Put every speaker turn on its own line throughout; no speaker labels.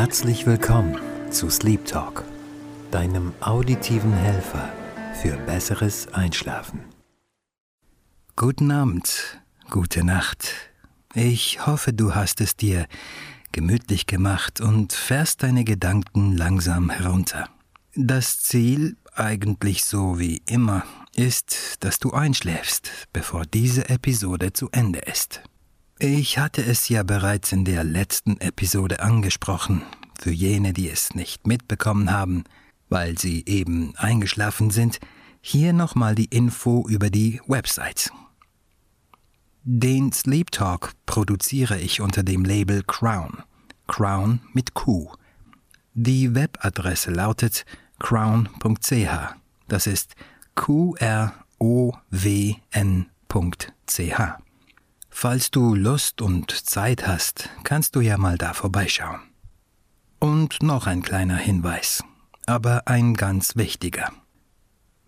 Herzlich willkommen zu Sleep Talk, deinem auditiven Helfer für besseres Einschlafen.
Guten Abend, gute Nacht. Ich hoffe, du hast es dir gemütlich gemacht und fährst deine Gedanken langsam herunter. Das Ziel, eigentlich so wie immer, ist, dass du einschläfst, bevor diese Episode zu Ende ist. Ich hatte es ja bereits in der letzten Episode angesprochen, für jene, die es nicht mitbekommen haben, weil sie eben eingeschlafen sind, hier nochmal die Info über die Website. Den Sleep Talk produziere ich unter dem Label Crown. Crown mit Q. Die Webadresse lautet crown.ch. Das ist Q-R-O-W-N.ch. Falls du Lust und Zeit hast, kannst du ja mal da vorbeischauen. Und noch ein kleiner Hinweis, aber ein ganz wichtiger.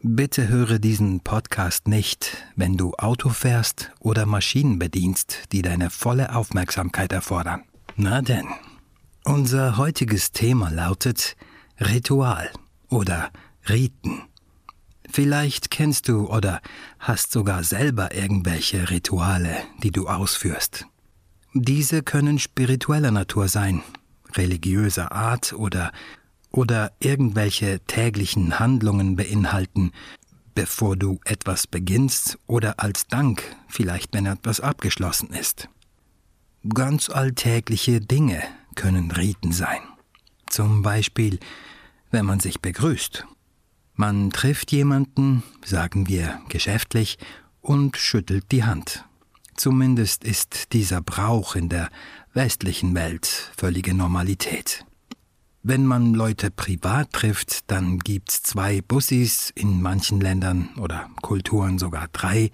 Bitte höre diesen Podcast nicht, wenn du Auto fährst oder Maschinen bedienst, die deine volle Aufmerksamkeit erfordern. Na denn, unser heutiges Thema lautet Ritual oder Riten. Vielleicht kennst du oder hast sogar selber irgendwelche Rituale, die du ausführst. Diese können spiritueller Natur sein, religiöser Art oder oder irgendwelche täglichen Handlungen beinhalten, bevor du etwas beginnst oder als Dank, vielleicht wenn etwas abgeschlossen ist. Ganz alltägliche Dinge können Riten sein. Zum Beispiel, wenn man sich begrüßt man trifft jemanden, sagen wir geschäftlich, und schüttelt die Hand. Zumindest ist dieser Brauch in der westlichen Welt völlige Normalität. Wenn man Leute privat trifft, dann gibt's zwei Bussis, in manchen Ländern oder Kulturen sogar drei,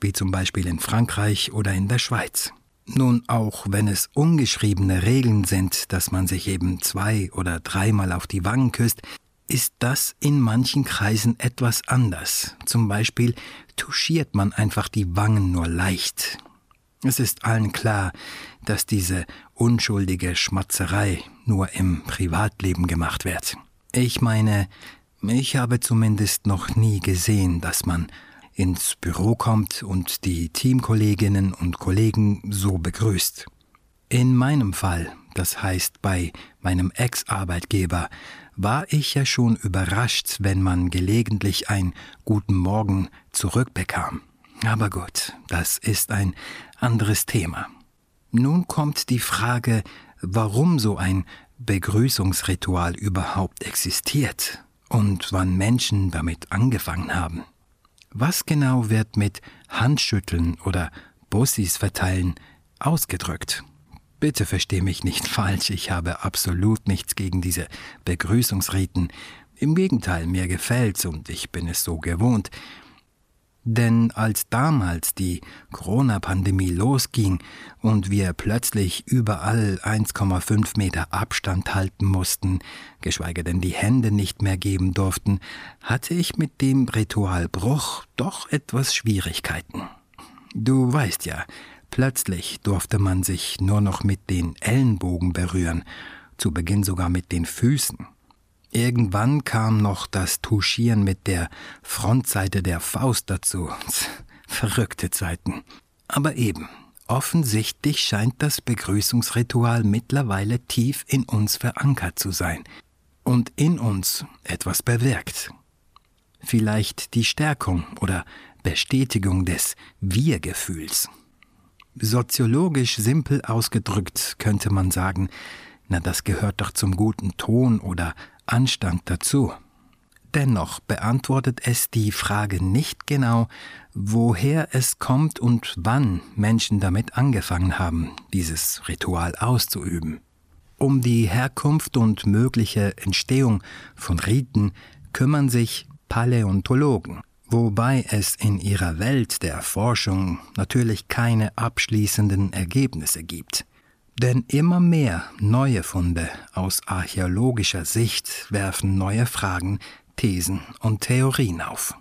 wie zum Beispiel in Frankreich oder in der Schweiz. Nun, auch wenn es ungeschriebene Regeln sind, dass man sich eben zwei oder dreimal auf die Wangen küsst, ist das in manchen Kreisen etwas anders. Zum Beispiel touchiert man einfach die Wangen nur leicht. Es ist allen klar, dass diese unschuldige Schmatzerei nur im Privatleben gemacht wird. Ich meine, ich habe zumindest noch nie gesehen, dass man ins Büro kommt und die Teamkolleginnen und Kollegen so begrüßt. In meinem Fall, das heißt bei meinem Ex-Arbeitgeber, war ich ja schon überrascht, wenn man gelegentlich ein Guten Morgen zurückbekam. Aber gut, das ist ein anderes Thema. Nun kommt die Frage, warum so ein Begrüßungsritual überhaupt existiert und wann Menschen damit angefangen haben. Was genau wird mit Handschütteln oder Bussis verteilen ausgedrückt? Bitte versteh mich nicht falsch, ich habe absolut nichts gegen diese Begrüßungsriten. Im Gegenteil, mir gefällt's und ich bin es so gewohnt. Denn als damals die Corona-Pandemie losging und wir plötzlich überall 1,5 Meter Abstand halten mussten, geschweige denn die Hände nicht mehr geben durften, hatte ich mit dem Ritualbruch doch etwas Schwierigkeiten. Du weißt ja, Plötzlich durfte man sich nur noch mit den Ellenbogen berühren, zu Beginn sogar mit den Füßen. Irgendwann kam noch das Touchieren mit der Frontseite der Faust dazu. Verrückte Zeiten. Aber eben, offensichtlich scheint das Begrüßungsritual mittlerweile tief in uns verankert zu sein und in uns etwas bewirkt. Vielleicht die Stärkung oder Bestätigung des Wir-Gefühls. Soziologisch simpel ausgedrückt könnte man sagen, na das gehört doch zum guten Ton oder Anstand dazu. Dennoch beantwortet es die Frage nicht genau, woher es kommt und wann Menschen damit angefangen haben, dieses Ritual auszuüben. Um die Herkunft und mögliche Entstehung von Riten kümmern sich Paläontologen wobei es in ihrer Welt der Forschung natürlich keine abschließenden Ergebnisse gibt. Denn immer mehr neue Funde aus archäologischer Sicht werfen neue Fragen, Thesen und Theorien auf.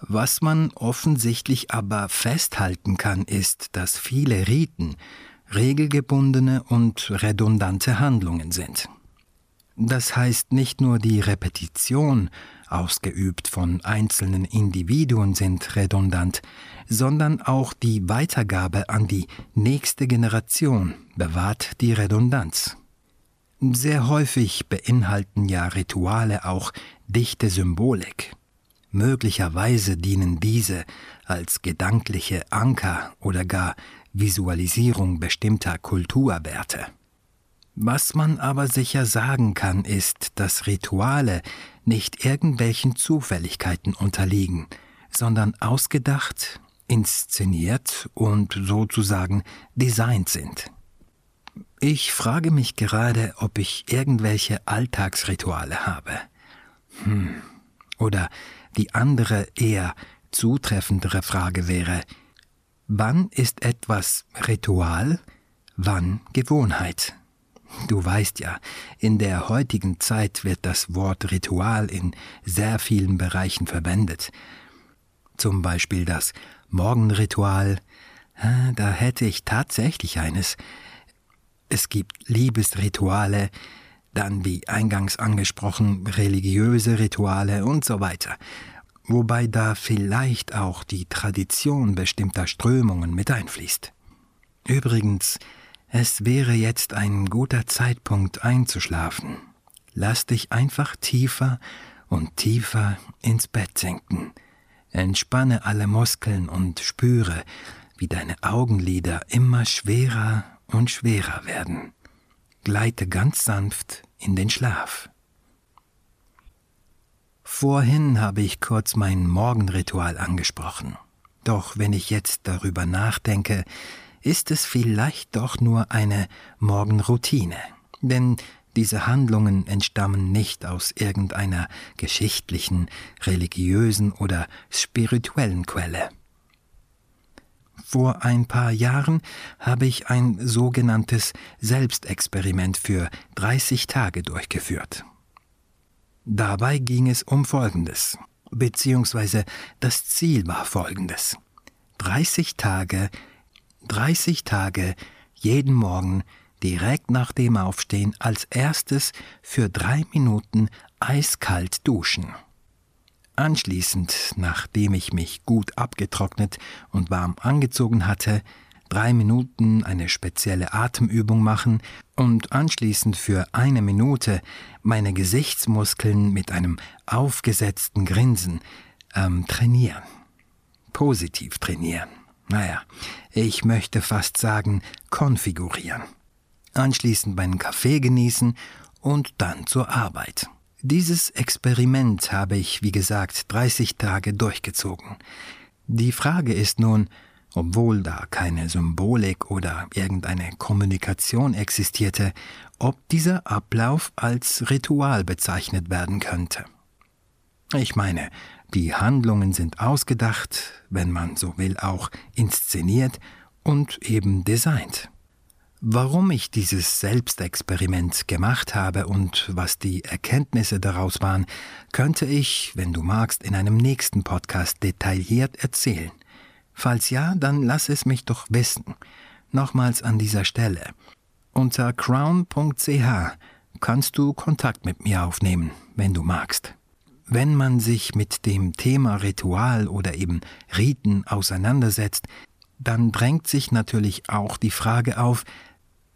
Was man offensichtlich aber festhalten kann, ist, dass viele Riten regelgebundene und redundante Handlungen sind. Das heißt, nicht nur die Repetition, ausgeübt von einzelnen Individuen, sind redundant, sondern auch die Weitergabe an die nächste Generation bewahrt die Redundanz. Sehr häufig beinhalten ja Rituale auch dichte Symbolik. Möglicherweise dienen diese als gedankliche Anker oder gar Visualisierung bestimmter Kulturwerte. Was man aber sicher sagen kann, ist, dass Rituale nicht irgendwelchen Zufälligkeiten unterliegen, sondern ausgedacht, inszeniert und sozusagen designt sind. Ich frage mich gerade, ob ich irgendwelche Alltagsrituale habe. Hm. Oder die andere, eher zutreffendere Frage wäre, wann ist etwas Ritual, wann Gewohnheit? Du weißt ja, in der heutigen Zeit wird das Wort Ritual in sehr vielen Bereichen verwendet. Zum Beispiel das Morgenritual, da hätte ich tatsächlich eines. Es gibt Liebesrituale, dann wie eingangs angesprochen religiöse Rituale und so weiter, wobei da vielleicht auch die Tradition bestimmter Strömungen mit einfließt. Übrigens, es wäre jetzt ein guter Zeitpunkt einzuschlafen. Lass dich einfach tiefer und tiefer ins Bett sinken. Entspanne alle Muskeln und spüre, wie deine Augenlider immer schwerer und schwerer werden. Gleite ganz sanft in den Schlaf. Vorhin habe ich kurz mein Morgenritual angesprochen. Doch wenn ich jetzt darüber nachdenke, ist es vielleicht doch nur eine Morgenroutine, denn diese Handlungen entstammen nicht aus irgendeiner geschichtlichen, religiösen oder spirituellen Quelle. Vor ein paar Jahren habe ich ein sogenanntes Selbstexperiment für 30 Tage durchgeführt. Dabei ging es um Folgendes, beziehungsweise das Ziel war Folgendes. 30 Tage 30 Tage jeden Morgen direkt nach dem Aufstehen als erstes für drei Minuten eiskalt duschen. Anschließend, nachdem ich mich gut abgetrocknet und warm angezogen hatte, drei Minuten eine spezielle Atemübung machen und anschließend für eine Minute meine Gesichtsmuskeln mit einem aufgesetzten Grinsen ähm, trainieren. Positiv trainieren. Naja, ich möchte fast sagen, konfigurieren. Anschließend meinen Kaffee genießen und dann zur Arbeit. Dieses Experiment habe ich, wie gesagt, 30 Tage durchgezogen. Die Frage ist nun, obwohl da keine Symbolik oder irgendeine Kommunikation existierte, ob dieser Ablauf als Ritual bezeichnet werden könnte. Ich meine, die Handlungen sind ausgedacht, wenn man so will auch inszeniert und eben designt. Warum ich dieses Selbstexperiment gemacht habe und was die Erkenntnisse daraus waren, könnte ich, wenn du magst, in einem nächsten Podcast detailliert erzählen. Falls ja, dann lass es mich doch wissen. Nochmals an dieser Stelle. Unter crown.ch kannst du Kontakt mit mir aufnehmen, wenn du magst. Wenn man sich mit dem Thema Ritual oder eben Riten auseinandersetzt, dann drängt sich natürlich auch die Frage auf,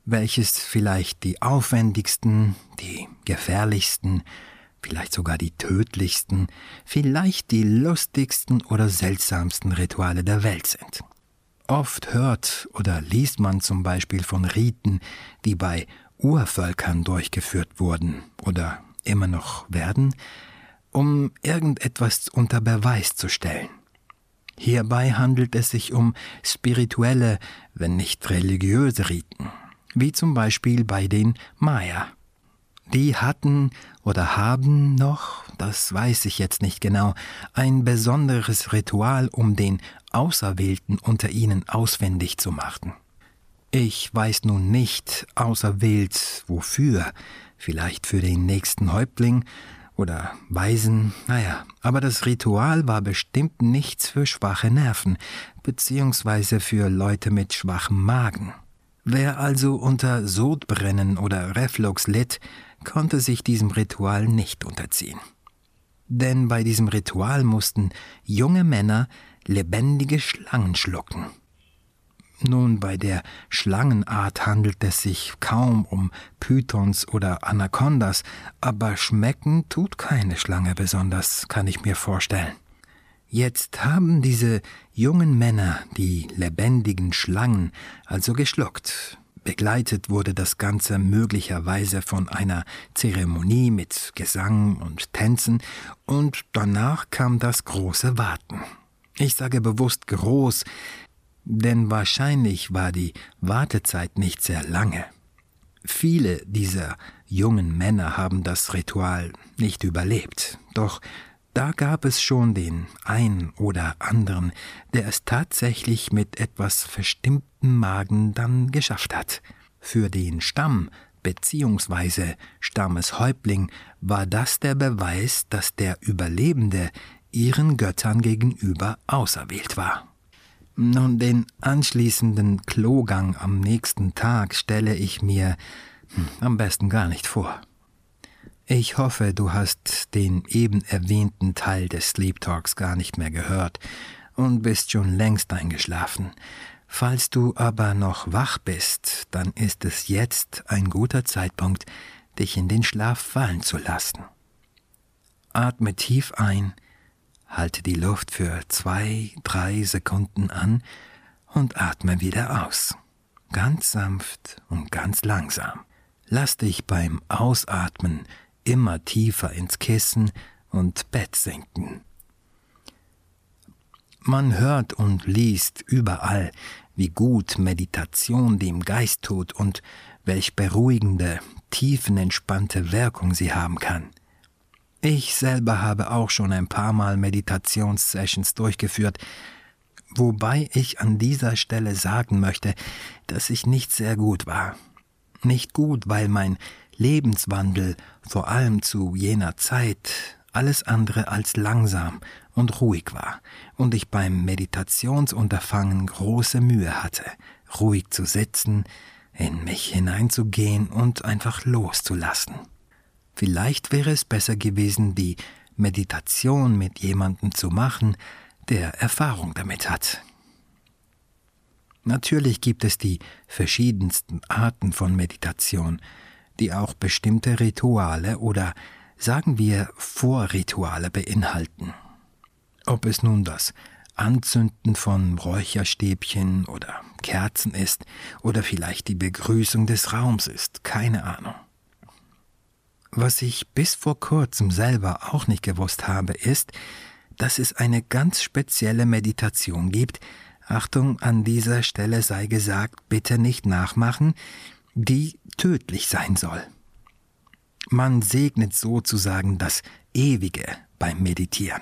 welches vielleicht die aufwendigsten, die gefährlichsten, vielleicht sogar die tödlichsten, vielleicht die lustigsten oder seltsamsten Rituale der Welt sind. Oft hört oder liest man zum Beispiel von Riten, die bei Urvölkern durchgeführt wurden oder immer noch werden, um irgendetwas unter Beweis zu stellen. Hierbei handelt es sich um spirituelle, wenn nicht religiöse Riten, wie zum Beispiel bei den Maya. Die hatten oder haben noch, das weiß ich jetzt nicht genau, ein besonderes Ritual, um den Auserwählten unter ihnen auswendig zu machen. Ich weiß nun nicht auserwählt wofür, vielleicht für den nächsten Häuptling, oder Weisen, naja, aber das Ritual war bestimmt nichts für schwache Nerven, beziehungsweise für Leute mit schwachem Magen. Wer also unter Sodbrennen oder Reflux litt, konnte sich diesem Ritual nicht unterziehen. Denn bei diesem Ritual mussten junge Männer lebendige Schlangen schlucken. Nun, bei der Schlangenart handelt es sich kaum um Pythons oder Anacondas, aber schmecken tut keine Schlange besonders, kann ich mir vorstellen. Jetzt haben diese jungen Männer die lebendigen Schlangen also geschluckt. Begleitet wurde das Ganze möglicherweise von einer Zeremonie mit Gesang und Tänzen, und danach kam das große Warten. Ich sage bewusst groß, denn wahrscheinlich war die Wartezeit nicht sehr lange. Viele dieser jungen Männer haben das Ritual nicht überlebt, doch da gab es schon den ein oder anderen, der es tatsächlich mit etwas verstimmtem Magen dann geschafft hat. Für den Stamm bzw. Stammeshäuptling war das der Beweis, dass der Überlebende ihren Göttern gegenüber auserwählt war. Nun, den anschließenden Klogang am nächsten Tag stelle ich mir hm, am besten gar nicht vor. Ich hoffe, du hast den eben erwähnten Teil des Sleep Talks gar nicht mehr gehört und bist schon längst eingeschlafen. Falls du aber noch wach bist, dann ist es jetzt ein guter Zeitpunkt, dich in den Schlaf fallen zu lassen. Atme tief ein, Halte die Luft für zwei, drei Sekunden an und atme wieder aus. Ganz sanft und ganz langsam. Lass dich beim Ausatmen immer tiefer ins Kissen und Bett sinken. Man hört und liest überall, wie gut Meditation dem Geist tut und welch beruhigende, tiefenentspannte Wirkung sie haben kann. Ich selber habe auch schon ein paar Mal Meditationssessions durchgeführt, wobei ich an dieser Stelle sagen möchte, dass ich nicht sehr gut war. Nicht gut, weil mein Lebenswandel vor allem zu jener Zeit alles andere als langsam und ruhig war und ich beim Meditationsunterfangen große Mühe hatte, ruhig zu sitzen, in mich hineinzugehen und einfach loszulassen. Vielleicht wäre es besser gewesen, die Meditation mit jemandem zu machen, der Erfahrung damit hat. Natürlich gibt es die verschiedensten Arten von Meditation, die auch bestimmte Rituale oder sagen wir Vorrituale beinhalten. Ob es nun das Anzünden von Räucherstäbchen oder Kerzen ist oder vielleicht die Begrüßung des Raums ist, keine Ahnung. Was ich bis vor kurzem selber auch nicht gewusst habe, ist, dass es eine ganz spezielle Meditation gibt, Achtung, an dieser Stelle sei gesagt, bitte nicht nachmachen, die tödlich sein soll. Man segnet sozusagen das Ewige beim Meditieren.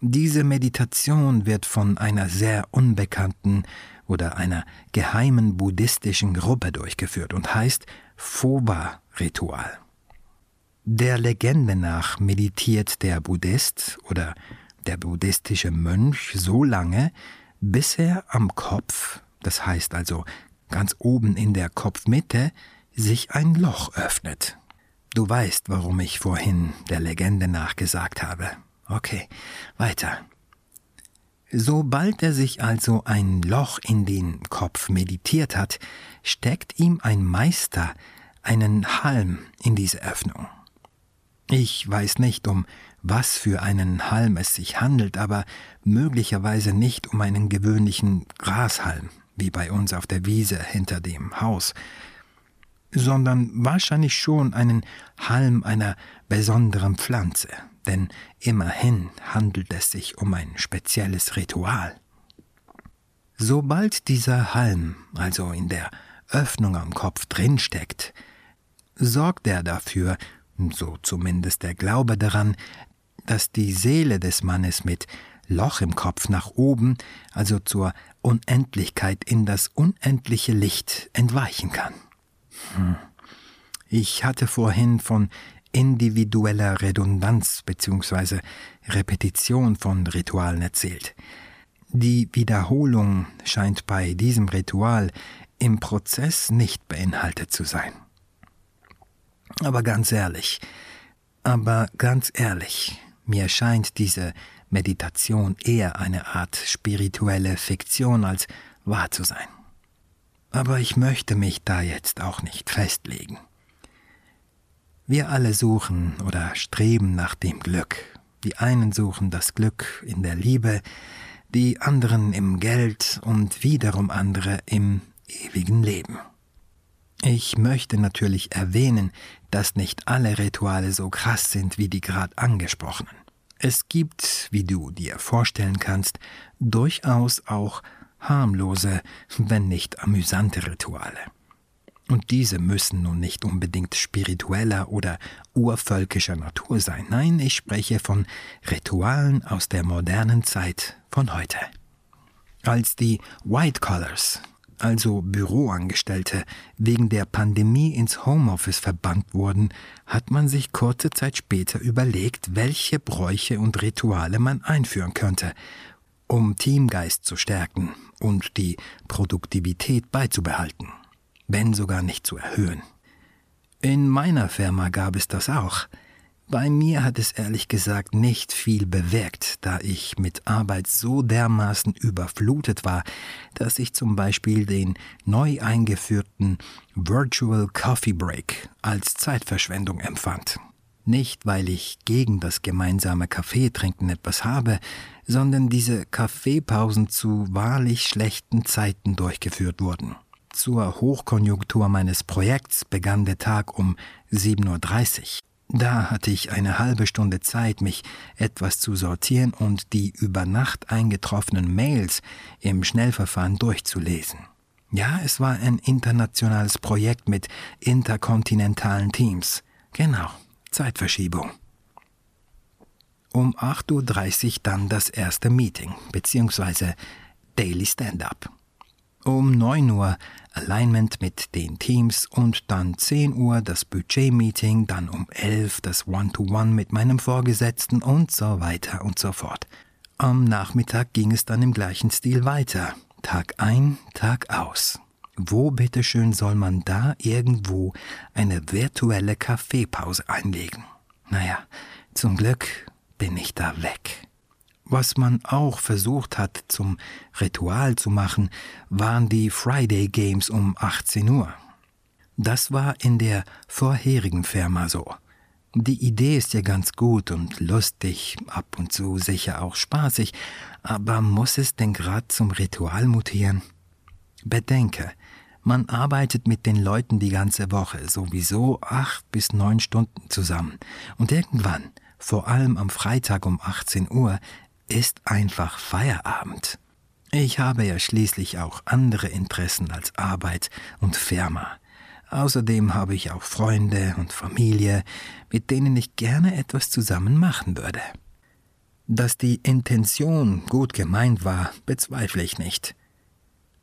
Diese Meditation wird von einer sehr unbekannten oder einer geheimen buddhistischen Gruppe durchgeführt und heißt Foba Ritual. Der Legende nach meditiert der Buddhist oder der buddhistische Mönch so lange, bis er am Kopf, das heißt also ganz oben in der Kopfmitte, sich ein Loch öffnet. Du weißt, warum ich vorhin der Legende nach gesagt habe. Okay, weiter. Sobald er sich also ein Loch in den Kopf meditiert hat, steckt ihm ein Meister einen Halm in diese Öffnung. Ich weiß nicht, um was für einen Halm es sich handelt, aber möglicherweise nicht um einen gewöhnlichen Grashalm, wie bei uns auf der Wiese hinter dem Haus, sondern wahrscheinlich schon einen Halm einer besonderen Pflanze, denn immerhin handelt es sich um ein spezielles Ritual. Sobald dieser Halm also in der Öffnung am Kopf drinsteckt, sorgt er dafür, so zumindest der Glaube daran, dass die Seele des Mannes mit Loch im Kopf nach oben, also zur Unendlichkeit in das unendliche Licht entweichen kann. Hm. Ich hatte vorhin von individueller Redundanz bzw. Repetition von Ritualen erzählt. Die Wiederholung scheint bei diesem Ritual im Prozess nicht beinhaltet zu sein. Aber ganz ehrlich, aber ganz ehrlich, mir scheint diese Meditation eher eine Art spirituelle Fiktion als wahr zu sein. Aber ich möchte mich da jetzt auch nicht festlegen. Wir alle suchen oder streben nach dem Glück. Die einen suchen das Glück in der Liebe, die anderen im Geld und wiederum andere im ewigen Leben. Ich möchte natürlich erwähnen, dass nicht alle Rituale so krass sind wie die gerade angesprochenen. Es gibt, wie du dir vorstellen kannst, durchaus auch harmlose, wenn nicht amüsante Rituale. Und diese müssen nun nicht unbedingt spiritueller oder urvölkischer Natur sein. Nein, ich spreche von Ritualen aus der modernen Zeit von heute. Als die White Collars, also Büroangestellte, wegen der Pandemie ins Homeoffice verbannt wurden, hat man sich kurze Zeit später überlegt, welche Bräuche und Rituale man einführen könnte, um Teamgeist zu stärken und die Produktivität beizubehalten, wenn sogar nicht zu erhöhen. In meiner Firma gab es das auch, bei mir hat es ehrlich gesagt nicht viel bewirkt, da ich mit Arbeit so dermaßen überflutet war, dass ich zum Beispiel den neu eingeführten Virtual Coffee Break als Zeitverschwendung empfand. Nicht, weil ich gegen das gemeinsame Kaffeetrinken etwas habe, sondern diese Kaffeepausen zu wahrlich schlechten Zeiten durchgeführt wurden. Zur Hochkonjunktur meines Projekts begann der Tag um 7.30 Uhr. Da hatte ich eine halbe Stunde Zeit, mich etwas zu sortieren und die über Nacht eingetroffenen Mails im Schnellverfahren durchzulesen. Ja, es war ein internationales Projekt mit interkontinentalen Teams. Genau, Zeitverschiebung. Um 8.30 Uhr dann das erste Meeting, beziehungsweise Daily Stand-up. Um 9 Uhr Alignment mit den Teams und dann 10 Uhr das Budget-Meeting, dann um 11 das One-to-One -One mit meinem Vorgesetzten und so weiter und so fort. Am Nachmittag ging es dann im gleichen Stil weiter. Tag ein, Tag aus. Wo bitteschön soll man da irgendwo eine virtuelle Kaffeepause einlegen? Naja, zum Glück bin ich da weg. Was man auch versucht hat zum Ritual zu machen, waren die Friday Games um 18 Uhr. Das war in der vorherigen Firma so. Die Idee ist ja ganz gut und lustig, ab und zu sicher auch spaßig, aber muss es denn grad zum Ritual mutieren? Bedenke, man arbeitet mit den Leuten die ganze Woche sowieso acht bis neun Stunden zusammen und irgendwann, vor allem am Freitag um 18 Uhr, ist einfach Feierabend. Ich habe ja schließlich auch andere Interessen als Arbeit und Firma. Außerdem habe ich auch Freunde und Familie, mit denen ich gerne etwas zusammen machen würde. Dass die Intention gut gemeint war, bezweifle ich nicht.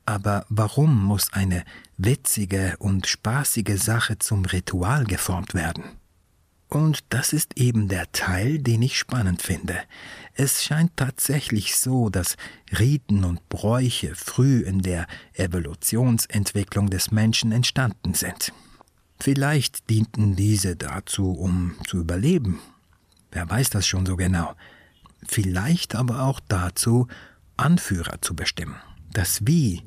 Aber warum muss eine witzige und spaßige Sache zum Ritual geformt werden? Und das ist eben der Teil, den ich spannend finde. Es scheint tatsächlich so, dass Riten und Bräuche früh in der Evolutionsentwicklung des Menschen entstanden sind. Vielleicht dienten diese dazu, um zu überleben. Wer weiß das schon so genau. Vielleicht aber auch dazu, Anführer zu bestimmen. Das Wie,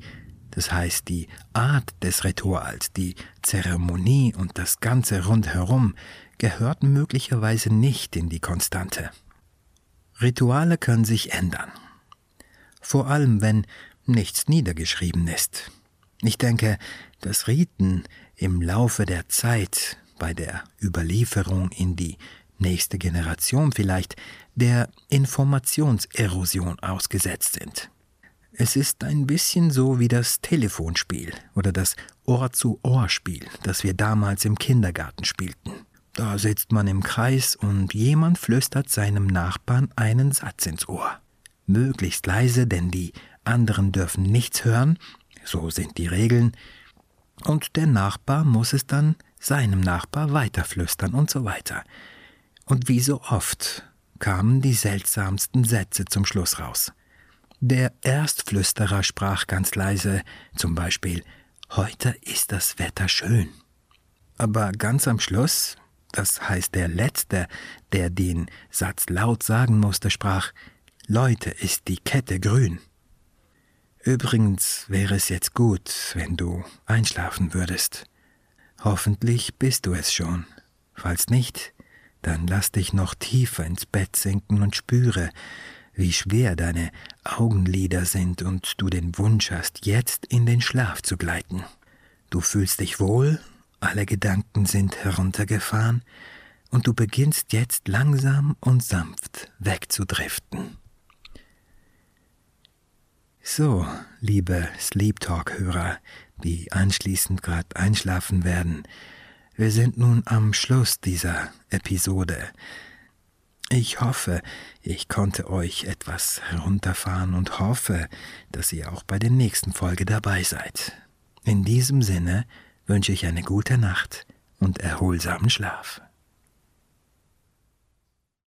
das heißt die Art des Rituals, die Zeremonie und das Ganze rundherum, gehört möglicherweise nicht in die Konstante. Rituale können sich ändern. Vor allem, wenn nichts niedergeschrieben ist. Ich denke, dass Riten im Laufe der Zeit bei der Überlieferung in die nächste Generation vielleicht der Informationserosion ausgesetzt sind. Es ist ein bisschen so wie das Telefonspiel oder das Ohr-zu-Ohr-Spiel, das wir damals im Kindergarten spielten. Da sitzt man im Kreis und jemand flüstert seinem Nachbarn einen Satz ins Ohr. Möglichst leise, denn die anderen dürfen nichts hören, so sind die Regeln, und der Nachbar muss es dann seinem Nachbar weiterflüstern und so weiter. Und wie so oft kamen die seltsamsten Sätze zum Schluss raus. Der Erstflüsterer sprach ganz leise, zum Beispiel Heute ist das Wetter schön. Aber ganz am Schluss, das heißt der Letzte, der den Satz laut sagen musste, sprach Leute, ist die Kette grün. Übrigens wäre es jetzt gut, wenn du einschlafen würdest. Hoffentlich bist du es schon. Falls nicht, dann lass dich noch tiefer ins Bett sinken und spüre, wie schwer deine Augenlider sind und du den Wunsch hast, jetzt in den Schlaf zu gleiten. Du fühlst dich wohl, alle Gedanken sind heruntergefahren, und du beginnst jetzt langsam und sanft wegzudriften. So, liebe Sleep Talk-Hörer, die anschließend gerade einschlafen werden, wir sind nun am Schluss dieser Episode. Ich hoffe, ich konnte euch etwas herunterfahren und hoffe, dass ihr auch bei der nächsten Folge dabei seid. In diesem Sinne wünsche ich eine gute Nacht und erholsamen Schlaf.